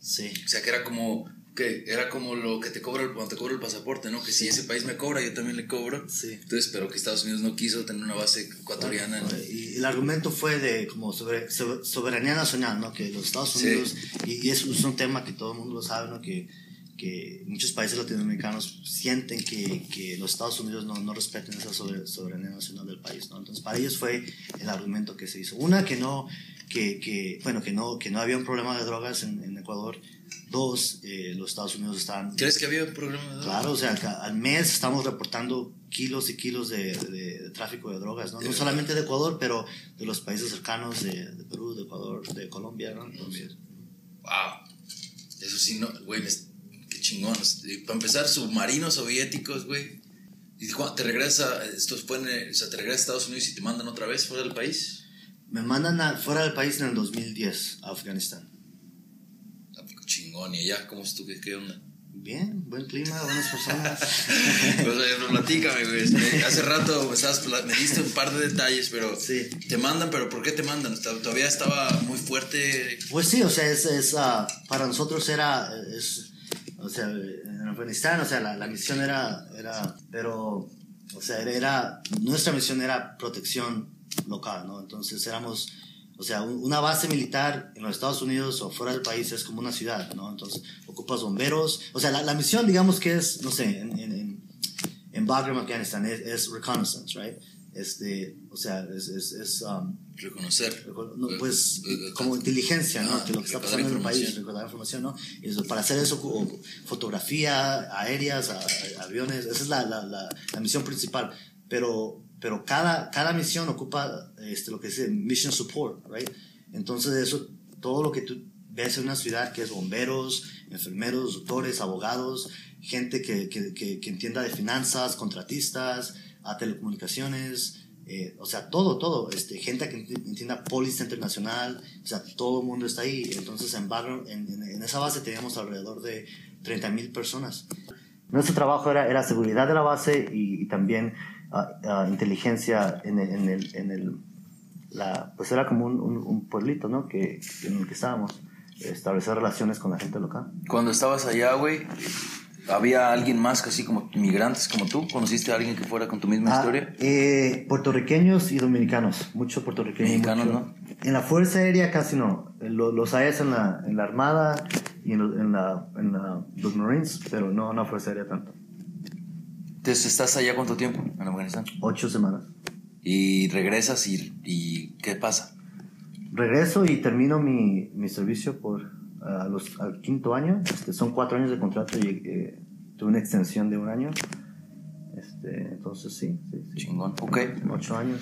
Sí. O sea, que era como, que era como lo que te cobra el, cuando te cobra el pasaporte, ¿no? Que si ese país me cobra, yo también le cobro. Sí. Entonces, pero que Estados Unidos no quiso tener una base ecuatoriana. en- Y el argumento fue de como sobre, soberanía nacional, ¿no? Que los Estados Sí. Unidos, y, y eso es un tema que todo el mundo lo sabe, ¿no? Que, que muchos países latinoamericanos sienten que, que los Estados Unidos no, no respeten esa sobre- soberanía nacional del país, ¿no? Entonces, para ellos fue el argumento que se hizo. Una, que no, que, que bueno, que no, que no había un problema de drogas en, en Ecuador. Dos, eh, los Estados Unidos estaban ¿Crees que había un programa de Claro, o sea, al mes estamos reportando kilos y kilos de, de- de tráfico de drogas, ¿no? No solamente de Ecuador, pero de los países cercanos, de, de Perú, de Ecuador, de Colombia, ¿no? Entonces, Wow. Eso sí, no, güey, chingón. Para empezar, submarinos soviéticos, güey. Y cuando te regresa, estos pueden, o sea, te regresa a Estados Unidos y te mandan otra vez fuera del país. Me mandan a- fuera del país en el 2010 a Afganistán. Ah, Chingón, y allá, ¿cómo estuvo? ¿Qué, qué onda? Bien, buen clima, buenas personas. Pues, eh, platícame, güey. este, hace rato me, estabas pla- me diste un par de detalles, pero Sí. te mandan, pero ¿por qué te mandan? Todavía estaba muy fuerte. Pues sí, o sea, es, es, ah, para nosotros era, es, o sea, en Afganistán, o sea, la, la misión era, era, pero, o sea, era, nuestra misión era protección local, ¿no? Entonces éramos, o sea, un- una base militar en los Estados Unidos o fuera del país es como una ciudad, ¿no? Entonces ocupas bomberos, o sea, la, la misión, digamos que es, no sé, en, en, en Bagram, Afganistán, es, es reconnaissance, right? Este, o sea, es, es, es um, Reconocer. no, pues como inteligencia, ¿no? Ah, que lo que está pasando en el país, recordar información, ¿no? Y eso, para hacer eso, o fotografía aéreas, a- a- aviones, esa es la, la, la, la misión principal. Pero, pero cada, cada misión ocupa este, lo que el mission support, right? Entonces eso, todo lo que tú ves en una ciudad, que es bomberos, enfermeros, doctores, abogados, gente que, que, que, que entienda de finanzas, contratistas, a telecomunicaciones, eh, o sea, todo, todo, este, gente que enti- entienda póliza internacional, o sea, todo el mundo está ahí. Entonces, en, Bagram- en, en- en esa base teníamos alrededor de 30 mil personas. Nuestro trabajo era, era seguridad de la base y, y también ah, ah, inteligencia en el, en el, en el la, pues era como un, un, un pueblito, ¿no? Que, en el que estábamos, establecer relaciones con la gente local. Cuando estabas allá, güey, ¿había alguien más así como migrantes como tú? ¿Conociste a alguien que fuera con tu misma Ah, historia? eh, puertorriqueños y dominicanos, muchos puertorriqueños. Mexicanos, mucho- En la Fuerza Aérea casi no. Eh, lo- Los hay en la, en la Armada y en, la, en la- los Marines, pero no en la Fuerza Aérea tanto. Entonces, ¿estás allá cuánto tiempo en Afganistán? Ocho semanas. Y regresas y, y ¿qué pasa? Regreso y termino mi, mi servicio por los, al quinto año. Este, son cuatro años de contrato y eh, tuve una extensión de un año. Este, entonces sí, sí, sí. Chingón. Ok. Ocho años.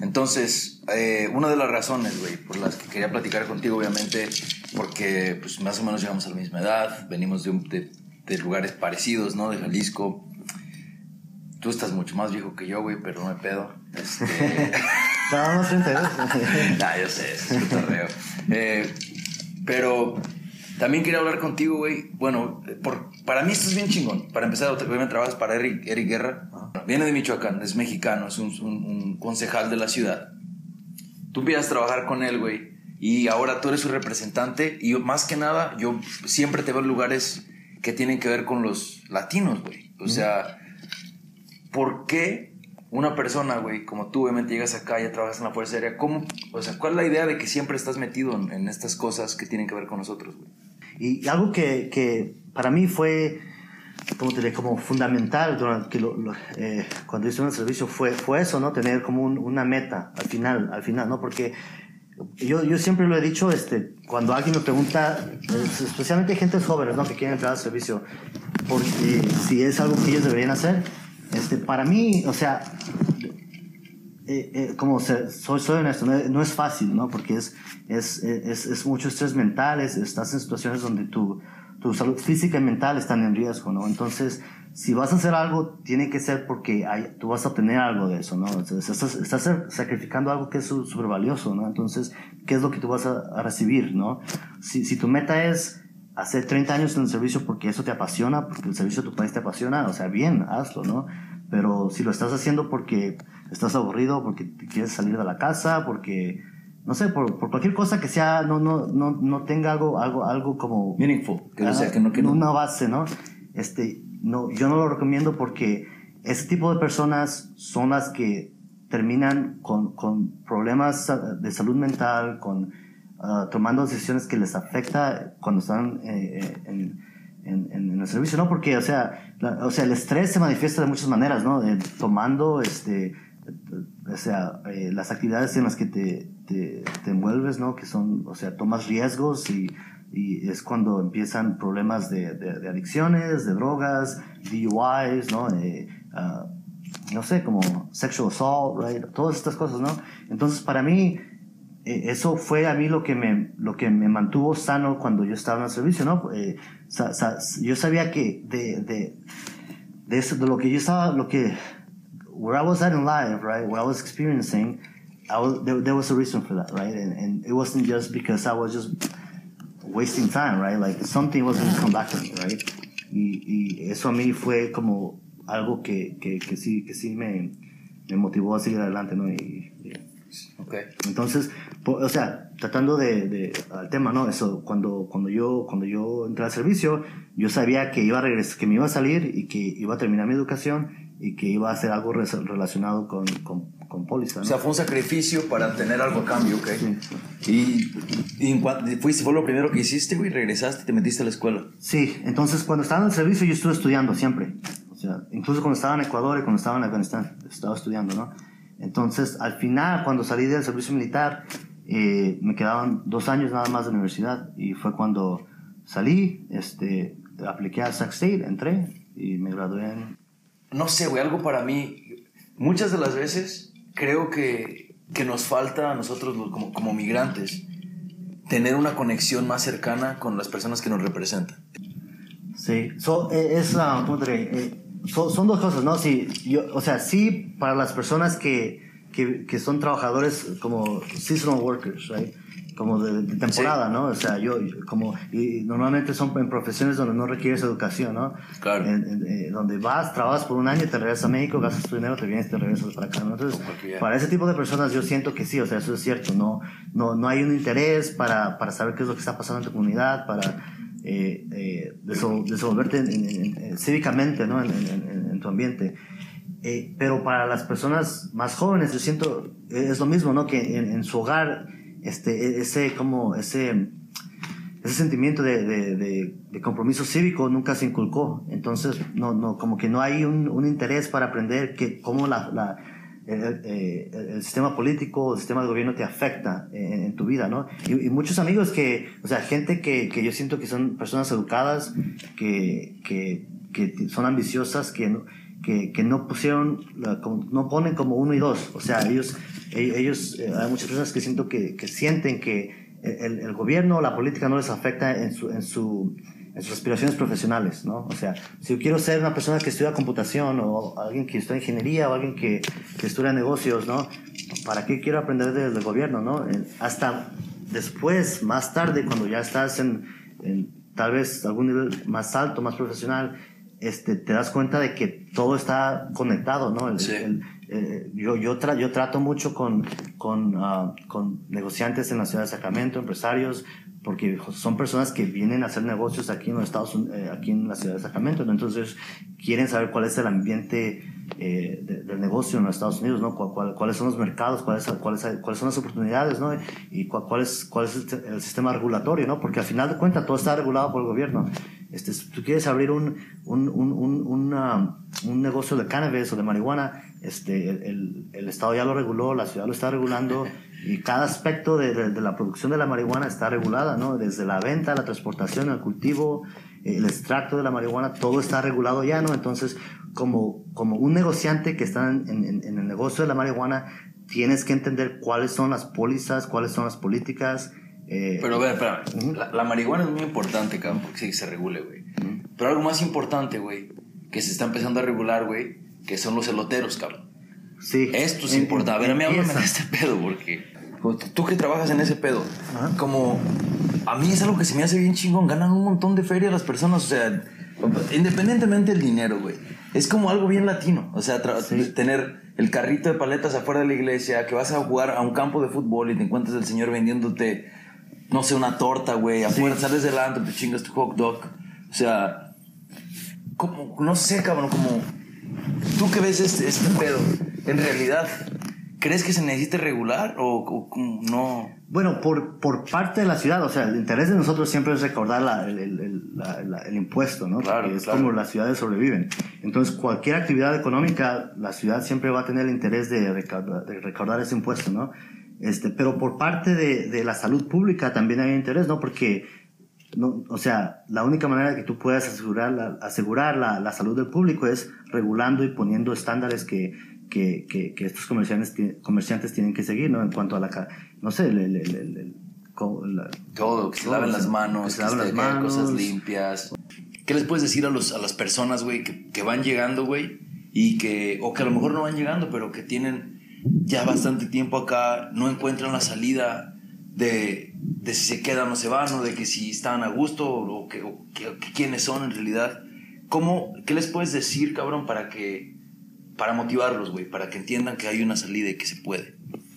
Entonces, eh, una de las razones, güey, por las que quería platicar contigo, obviamente, porque pues más o menos llegamos a la misma edad, venimos de, un- de- de lugares parecidos, ¿no? De Jalisco. Tú estás mucho más viejo que yo, güey, pero no me pedo. Este, Estábamos 32. nah, yo sé, es cotorreo. Eh, pero también quería hablar contigo, güey. Bueno, por, para mí esto es bien chingón. Para empezar, obviamente trabajas para Eric, Eric Guerra. Viene de Michoacán, es mexicano, es un, un- un concejal de la ciudad. Tú empiezas a trabajar con él, güey. Y ahora tú eres su representante. Y yo, más que nada, yo siempre te veo en lugares que tienen que ver con los latinos, güey. O sea, ¿por qué una persona, güey, como tú, obviamente llegas acá, ya trabajas en la Fuerza Aérea? ¿Cómo, o sea, cuál es la idea de que siempre estás metido en, en estas cosas que tienen que ver con nosotros, güey? Y algo que, que para mí fue, como te diré, como fundamental durante que lo- lo- eh, cuando hice un servicio fue, fue eso, ¿no? Tener como un- una meta al final, al final, ¿no? Porque yo, yo siempre lo he dicho, este, cuando alguien me pregunta, es- especialmente gente jóvenes, ¿no? Que quieren entrar al servicio, porque si es algo que ellos deberían hacer, este, para mí, o sea, eh, eh, como se- soy, soy honesto, no, no es fácil, ¿no? Porque es, es, es, es mucho estrés mental, es- estás en situaciones donde tu, tu salud física y mental están en riesgo, ¿no? Entonces, si vas a hacer algo, tiene que ser porque hay, tú vas a obtener algo de eso, ¿no? Entonces, estás, estás sacrificando algo que es súper valioso, ¿no? Entonces, ¿qué es lo que tú vas a, a recibir, ¿no? Si, si tu meta es hacer 30 años en el servicio porque eso te apasiona, porque el servicio de tu país te apasiona, o sea, bien, hazlo, ¿no? Pero si lo estás haciendo porque estás aburrido, porque quieres salir de la casa, porque, no sé, por, por cualquier cosa que sea, no, no, no, no tenga algo, algo, algo como... Meaningful. Que, o sea, Ah, que no, que no- Una base, ¿no? Este, no, yo no lo recomiendo porque ese tipo de personas son las que terminan con, con problemas de salud mental, con ah, tomando decisiones que les afecta cuando están eh, eh, en, en, en- el servicio, ¿no? Porque, o sea, la- o sea, el estrés se manifiesta de muchas maneras, ¿no? Eh, tomando, este, eh, o sea, eh, las actividades en las que te, te, te envuelves, ¿no? Que son, o sea, tomas riesgos y, es cuando empiezan problemas de, de, de adicciones, de drogas, DUIs, ¿no? Eh, ah, no sé, como sexual assault, right? Todas estas cosas, ¿no? Entonces, para mí, eso fue a mí lo que me, lo que me mantuvo sano cuando yo estaba en el servicio, ¿no? Eh, yo sabía que de, de, de eso, de lo que yo estaba, lo que, where I was at in life, right, what I was experiencing, there, was a reason for that, right? And, and it wasn't just because I was just wasting time, right? Like something was going to come back to me, right? Y, eso a mí fue como algo que, que, que sí, que sí me, motivó a seguir adelante, ¿no? Ok. entonces, o sea, tratando de, de- al tema, ¿no? Eso, cuando, cuando yo, cuando yo entré al servicio, yo sabía que iba a regresar, que me iba a salir y que iba a terminar mi educación y que iba a hacer algo relacionado con, con, con póliza, O ¿no? sea, fue un sacrificio para tener algo a cambio, ¿ok? Sí. Y, y cuanto fuiste, fue lo primero que hiciste, güey, regresaste y te metiste a la escuela. Sí, entonces cuando estaba en el servicio yo estuve estudiando siempre. O sea, incluso cuando estaba en Ecuador y cuando estaba en Afganistán, estaba estudiando, ¿no? Entonces, al final, cuando salí del servicio militar, eh, me quedaban dos años nada más de universidad y fue cuando salí, este, apliqué a Sac State, entré y me gradué en... No sé, güey, algo para mí. Muchas de las veces creo que, que nos falta a nosotros como, como migrantes tener una conexión más cercana con las personas que nos representan. Sí, so, eh, es, ah, ¿cómo te diré? Eh, so- son dos cosas, ¿no? Sí, yo, o sea, sí para las personas que, que, que son trabajadores como seasonal workers, right? Como de, de temporada, ¿no? O sea, yo, yo como, y normalmente son en profesiones donde no requieres educación, ¿no? Claro. En- en- eh, donde vas, trabajas por un año, te regresas a México, gastas tu dinero, te vienes, te regresas para acá, ¿no? Entonces, para ese tipo de personas yo siento que sí, o sea, eso es cierto, no, no, no hay un interés para, para saber qué es lo que está pasando en tu comunidad, para eh, eh, cívicamente ¿no? en, en- tu ambiente. Eh, pero para las personas más jóvenes yo siento eh, es lo mismo, ¿no? Que en, su hogar este, e- ese como ese ese sentimiento de, compromiso cívico nunca se inculcó. Entonces, no, no, como que no hay un, interés para aprender que, cómo la- el, el- el- el sistema político, el sistema de gobierno te afecta en, en tu vida, ¿no? Y, y muchos amigos que, o sea, gente que, que yo siento que son personas educadas, que, que, que son ambiciosas, que no, que, que no pusieron, no ponen como uno y dos. O sea, ellos, e- ellos, eh, hay muchas personas que siento que, que sienten que el, el gobierno la política no les afecta en, su, en, su, sus aspiraciones profesionales, ¿no? O sea, si yo quiero ser una persona que estudia computación o alguien que estudia ingeniería o alguien que, que estudia negocios, ¿no? ¿Para qué quiero aprender del, del gobierno, no? Eh, Hasta después, más tarde, cuando ya estás en, en tal vez algún nivel más alto, más profesional, este, te das cuenta de que todo está conectado, ¿no? El- Sí. el- eh, yo, yo, tra- yo trato mucho con, con, ah, con negociantes en la ciudad de Sacramento, empresarios, porque son personas que vienen a hacer negocios aquí en los Estados eh, aquí en la ciudad de Sacramento, ¿no? entonces quieren saber cuál es el ambiente eh, de- del negocio en los Estados Unidos, ¿no? Cuál- cuál- cuáles son los mercados, cuáles, cuáles, cuáles son las oportunidades, ¿no? Y cuál, cuál es, cuál es el, el sistema regulatorio, ¿no? Porque al final de cuentas todo está regulado por el gobierno. Este, si tú quieres abrir un, un, un, un, una- un negocio de cannabis o de marihuana, este, el, el, el Estado ya lo reguló, la ciudad lo está regulando y cada aspecto de, de- de la producción de la marihuana está regulada, ¿no? Desde la venta, la transportación, el cultivo, el extracto de la marihuana, todo está regulado ya, ¿no? Entonces, como, como un negociante que está en, en- en el negocio de la marihuana, tienes que entender cuáles son las pólizas, cuáles son las políticas. eh, Pero a ver, espera. la, la marihuana es muy importante, cabrón, porque sí se regule, güey. Pero algo más importante, güey, que se está empezando a regular, güey, que son los eloteros, cabrón. sí. Esto sí En- importa. A ver, a mí háblame de este pedo, porque tú que trabajas en ese pedo, Ajá. como a mí es algo que se me hace bien chingón. Ganan un montón de feria las personas, o sea, independientemente del dinero, güey. Es como algo bien latino, o sea, Sí. tener el carrito de paletas afuera de la iglesia, que vas a jugar a un campo de fútbol y te encuentras el señor vendiéndote, no sé, una torta, güey. Afuera sales del antro, te chingas tu hot dog. O sea, como, no sé, cabrón, como tú que ves este, este pedo, en realidad, ¿crees que se necesite regular o, o no? Bueno, por, por parte de la ciudad, o sea, el interés de nosotros siempre es recordar la- el, el- la- la- el impuesto, ¿no? Claro, Porque es claro. como las ciudades sobreviven. Entonces, cualquier actividad económica, la ciudad siempre va a tener el interés de recaudar, de recaudar ese impuesto, ¿no? Este, pero por parte de, de la salud pública también hay interés, ¿no? Porque, no, o sea, la única manera que tú puedas asegurar, la, asegurar la, la salud del público es regulando y poniendo estándares que, que, que, que estos comerciantes, comerciantes tienen que seguir, ¿no? En cuanto a la, no sé, el, el, el- el- la- Todo, que se laven las manos, que se laven las haya cosas manos. limpias. ¿Qué les puedes decir a, los, a las personas, güey, que, que van llegando, güey? Y que, o que a lo mejor no van llegando, pero que tienen ya bastante tiempo acá, no encuentran la salida de, de si se quedan o se van, o de que si están a gusto, o, que, o que- que quiénes son en realidad. ¿Cómo, ¿Qué les puedes decir, cabrón, para que, para motivarlos, güey, para que entiendan que hay una salida y que se puede?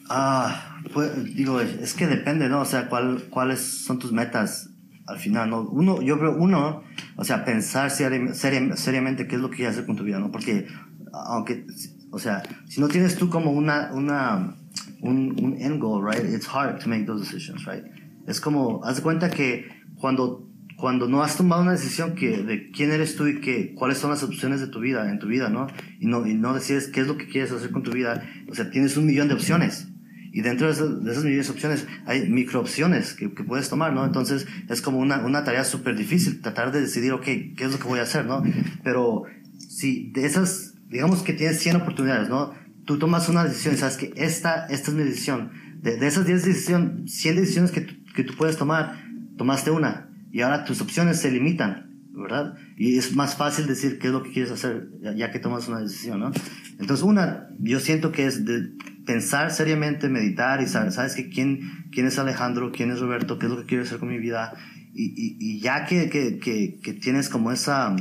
Ah, pues, digo, es que depende, ¿no? O sea, ¿cuál, cuáles son tus metas al final, ¿no? Uno, yo creo, uno, o sea, pensar seri- seri- seriamente qué es lo que quieres hacer con tu vida, ¿no? Porque, aunque, o sea, si no tienes tú como una, una, un, un end goal, right? It's hard to make those decisions, right? Es como, haz de cuenta que cuando, cuando no has tomado una decisión que, de quién eres tú y que, cuáles son las opciones de tu vida, en tu vida, ¿no? Y no, y no decides qué es lo que quieres hacer con tu vida, o sea, tienes un millón de opciones. Y dentro de esas, de esas millones de opciones hay micro opciones que, que puedes tomar, ¿no? Entonces es como una, una tarea súper difícil tratar de decidir, ok, ¿qué es lo que voy a hacer, ¿no? Pero si de esas, digamos que tienes 100 oportunidades, ¿no? Tú tomas una decisión y sabes que esta, esta es mi decisión. De, de esas 10 decisiones, 100 decisiones que, que tú puedes tomar, tomaste una. Y ahora tus opciones se limitan, ¿verdad? Y es más fácil decir qué es lo que quieres hacer ya, que tomas una decisión, ¿no? Entonces, una, yo siento que es de pensar seriamente, meditar y saber, ¿sabes que quién, quién es Alejandro? ¿Quién es Roberto? ¿Qué es lo que quiero hacer con mi vida? Y, y, y ya que, que, que, que tienes como esa,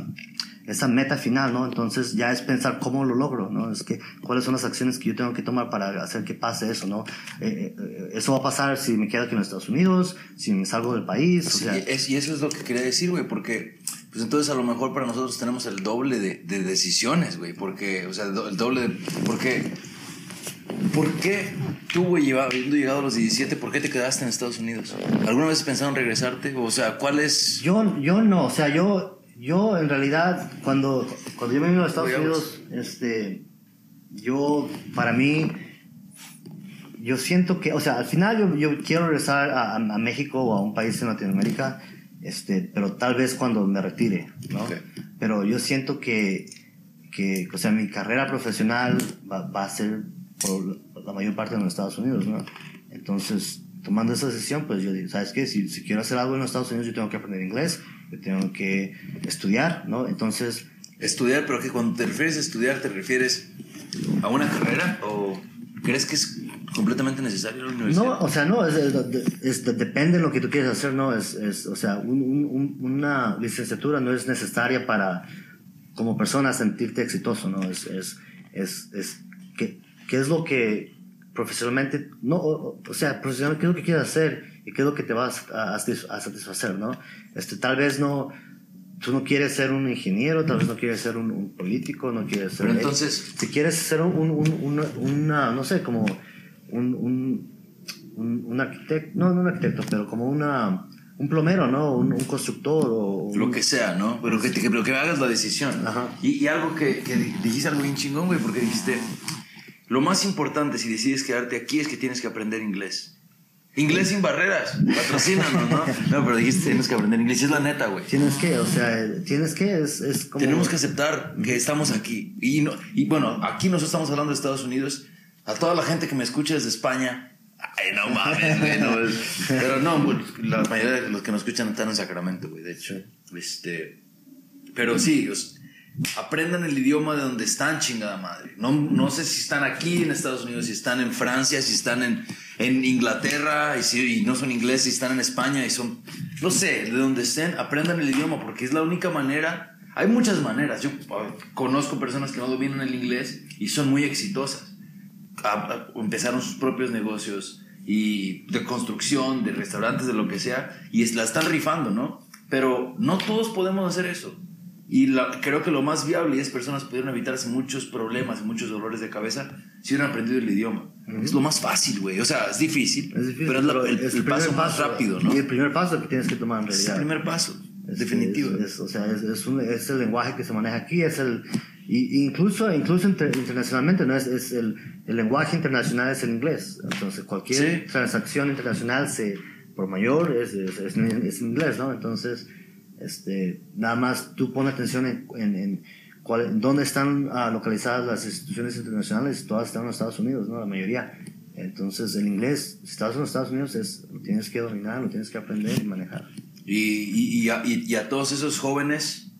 esa meta final, ¿no? Entonces ya es pensar cómo lo logro, ¿no? Es que cuáles son las acciones que yo tengo que tomar para hacer que pase eso, ¿no? Eh, eh, eso va a pasar si me quedo aquí en los Estados Unidos, si me salgo del país, o Sí, sea, es- y eso es lo que quería decir, güey, porque pues entonces a lo mejor para nosotros tenemos el doble de, de decisiones, güey, porque, o sea, el do- el doble de... Porque, ¿Por qué tú, güey, habiendo llegado a los 17, por qué te quedaste en Estados Unidos? ¿Alguna vez pensaron regresarte? O sea, ¿cuál es...? Yo, yo no, o sea, yo, yo en realidad, cuando, cuando yo me vine a Estados. Unidos, este, yo, para mí, yo siento que, o sea, al final yo, yo quiero regresar a, a México o a un país en Latinoamérica, este, pero tal vez cuando me retire, ¿no? Pero yo siento que, que, o sea, mi carrera profesional va, va a ser por la mayor parte en los Estados Unidos, ¿no? Entonces, tomando esa decisión, pues yo digo, ¿sabes qué? Si, si quiero hacer algo en los Estados Unidos, yo tengo que aprender inglés, yo tengo que estudiar, ¿no? Entonces, Estudiar, pero que cuando te refieres a estudiar, ¿te refieres a una carrera o crees que es completamente necesario la universidad? No, o sea, no, es, es- es- depende de lo que tú quieres hacer, ¿no? Es, es, o sea, un- un- un- una licenciatura no es necesaria para, como persona, sentirte exitoso, ¿no? Es, es, es, es ¿qué, qué es lo que profesionalmente, no, o, o sea, profesionalmente, ¿qué es lo que quieres hacer y qué es lo que te vas a, a a satisfacer, ¿no? Este, tal vez no, tú no quieres ser un ingeniero, tal vez no quieres ser un, un político, no quieres ser... Pero entonces- Si quieres ser un, un, un- una, una, no sé, como un, un, arquitecto, no, no un arquitecto, pero como una, un plomero, ¿no? Un, constructor o... Lo que sea, ¿no? Pero que, te- que, pero que hagas la decisión. Ajá. Y, y algo que, que dijiste algo bien chingón, güey, porque dijiste, lo más importante si decides quedarte aquí es que tienes que aprender inglés. Inglés sin barreras, patrocínanos, ¿no? No, pero dijiste tienes que aprender inglés, es la neta, güey. Tienes que, o sea, tienes que, es, es como... Tenemos que aceptar que estamos aquí. Y, no, y bueno, aquí nosotros estamos hablando de Estados Unidos. A toda la gente que me escucha desde España. Ay, no mames, güey. no, pero no, güey, la mayoría de los que nos escuchan están en Sacramento, güey, de hecho. Este, pero sí, os- aprendan el idioma de donde están, chingada madre. No, no sé si están aquí en Estados Unidos, si están en Francia, si están en, en Inglaterra, y, si, no son ingleses, si están en España y son, no sé, de donde estén, aprendan el idioma, porque es la única manera. Hay muchas maneras. Yo conozco personas que no dominan el inglés y son muy exitosas. Empezaron sus propios negocios y de construcción, de restaurantes, de lo que sea, y es- la están rifando, ¿no? Pero no todos podemos hacer eso. Y la- creo que lo más viable y es personas pudieron evitarse muchos problemas y muchos dolores de cabeza si hubieran aprendido el idioma. Es lo más fácil, güey. O sea, es difícil, Es difícil, pero es la- pero el, es el paso primer más rápido, ¿no? Y el primer paso que tienes que tomar en Es el realidad. primer paso, Es- definitivo. Es, o sea, un- es el lenguaje que se maneja aquí, es el... Y, incluso incluso inter- internacionalmente, ¿no? Es, el, el lenguaje internacional es el inglés. Entonces, cualquier Sí. transacción internacional, se, por mayor, es, es, en inglés, ¿no? Entonces, este, nada más tú pon atención en, en, en cuál, dónde están ah, localizadas las instituciones internacionales, todas están en los Estados Unidos, ¿no? La mayoría. Entonces, el inglés, si estás en los Estados Unidos, es, lo tienes que dominar, lo tienes que aprender y manejar. Y, y, y, a, y a, todos esos jóvenes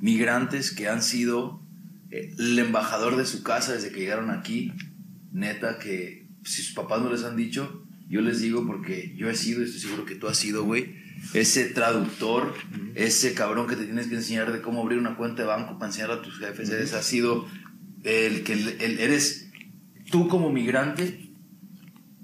migrantes que han sido eh, el embajador de su casa desde que llegaron aquí, neta, que si sus papás no les han dicho, yo les digo porque yo he sido, y estoy seguro que tú has sido, güey, ese traductor, ese cabrón que te tienes que enseñar de cómo abrir una cuenta de banco para enseñar a tus jefes, eres, ha sido el que el, eres tú como migrante,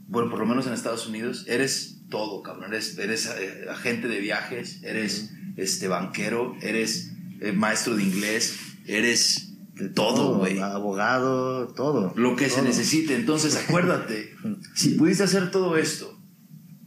bueno, por lo menos en Estados Unidos, eres todo, cabrón, eres, eres eh, agente de viajes, eres este banquero, eres eh, maestro de inglés, eres todo, güey. Abogado, todo. Lo que se necesite. Entonces, acuérdate, si pudiste hacer todo esto,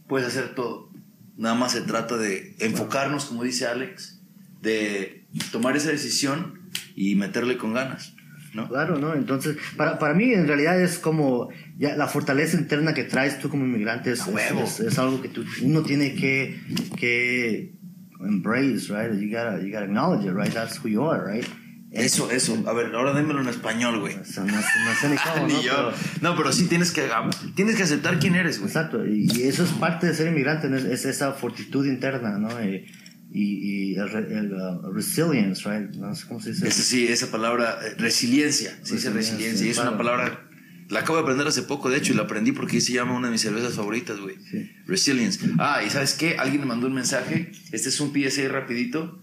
puedes hacer todo. Nada más se trata de enfocarnos, como dice Alex, de tomar esa decisión y meterle con ganas. ¿no? Claro, ¿no? Entonces, para, para mí en realidad es como ya la fortaleza interna que traes tú como inmigrante es, es, es, algo que tú, uno tiene que, que embrace, right? You gotta, you gotta acknowledge it, right? That's who you are, right? Eso, eso. A ver, ahora démelo en español, güey. no, sé ni cómo, ¿no? yo. Pero, no, pero sí tienes que, tienes que aceptar quién eres, güey. Exacto. Y, eso es parte de ser inmigrante, es, esa fortitud interna, ¿no? Y, y, el, el uh, resilience, right? No sé cómo se dice. Esa, sí, esa palabra, eh, resiliencia. Se dice resiliencia. Y es una palabra la acabo de aprender hace poco, de hecho, y la aprendí porque se llama una de mis cervezas favoritas, güey. Sí. Resilience. Ah, y ¿sabes qué? Alguien me mandó un mensaje. Este es un PSA rapidito.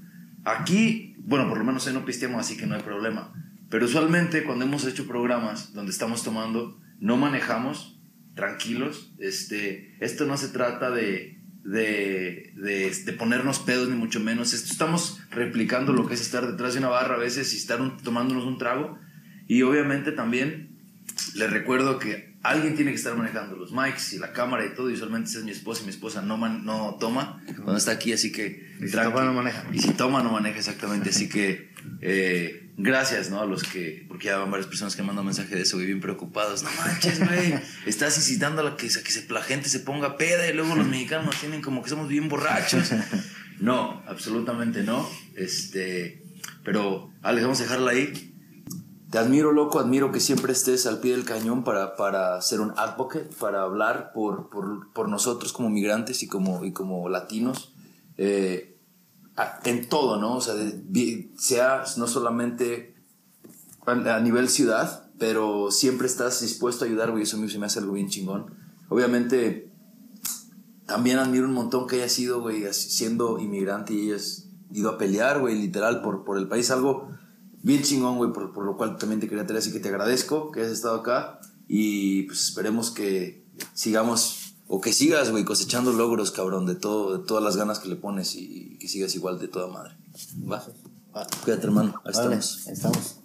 Aquí, bueno, por lo menos hoy no pisteamos, así que no hay problema. Pero usualmente cuando hemos hecho programas donde estamos tomando, no manejamos, tranquilos. Este, esto no se trata de, de, de, ponernos pedos, ni mucho menos. Estamos replicando lo que es estar detrás de una barra a veces y estar un, tomándonos un trago. Y obviamente también les recuerdo que alguien tiene que estar manejando los mics y la cámara y todo. Y usualmente es mi esposa y mi esposa no, no toma cuando está aquí, así que. Y si toma, no maneja. Y si toma, no maneja exactamente. Así que eh, gracias, ¿no? A los que. Porque ya van varias personas que mandan mensaje de eso, y bien preocupados. No manches, güey. Estás incitando a que, que se, la gente se ponga peda y luego los mexicanos nos tienen como que somos bien borrachos. No, absolutamente no. Este. Pero, Alex, vamos a dejarla ahí. Te admiro, loco, admiro que siempre estés al pie del cañón para, para ser un advocate, para hablar por, por, por nosotros como migrantes y como, y como latinos. Eh, en todo, ¿no? O sea, sea no solamente a, nivel ciudad, pero siempre estás dispuesto a ayudar, güey. Eso se me hace algo bien chingón. Obviamente, también admiro un montón que hayas sido, güey, siendo inmigrante y hayas ido a pelear, güey, literal, por, por el país. Algo bien chingón, güey, por, por, lo cual también te quería tener, así que te agradezco que hayas estado acá y pues esperemos que sigamos o que sigas, güey, cosechando logros, cabrón, de, todo, de todas las ganas que le pones y, que sigas igual de toda madre. Va. Cuídate, hermano. Ahí estamos. Ahí estamos.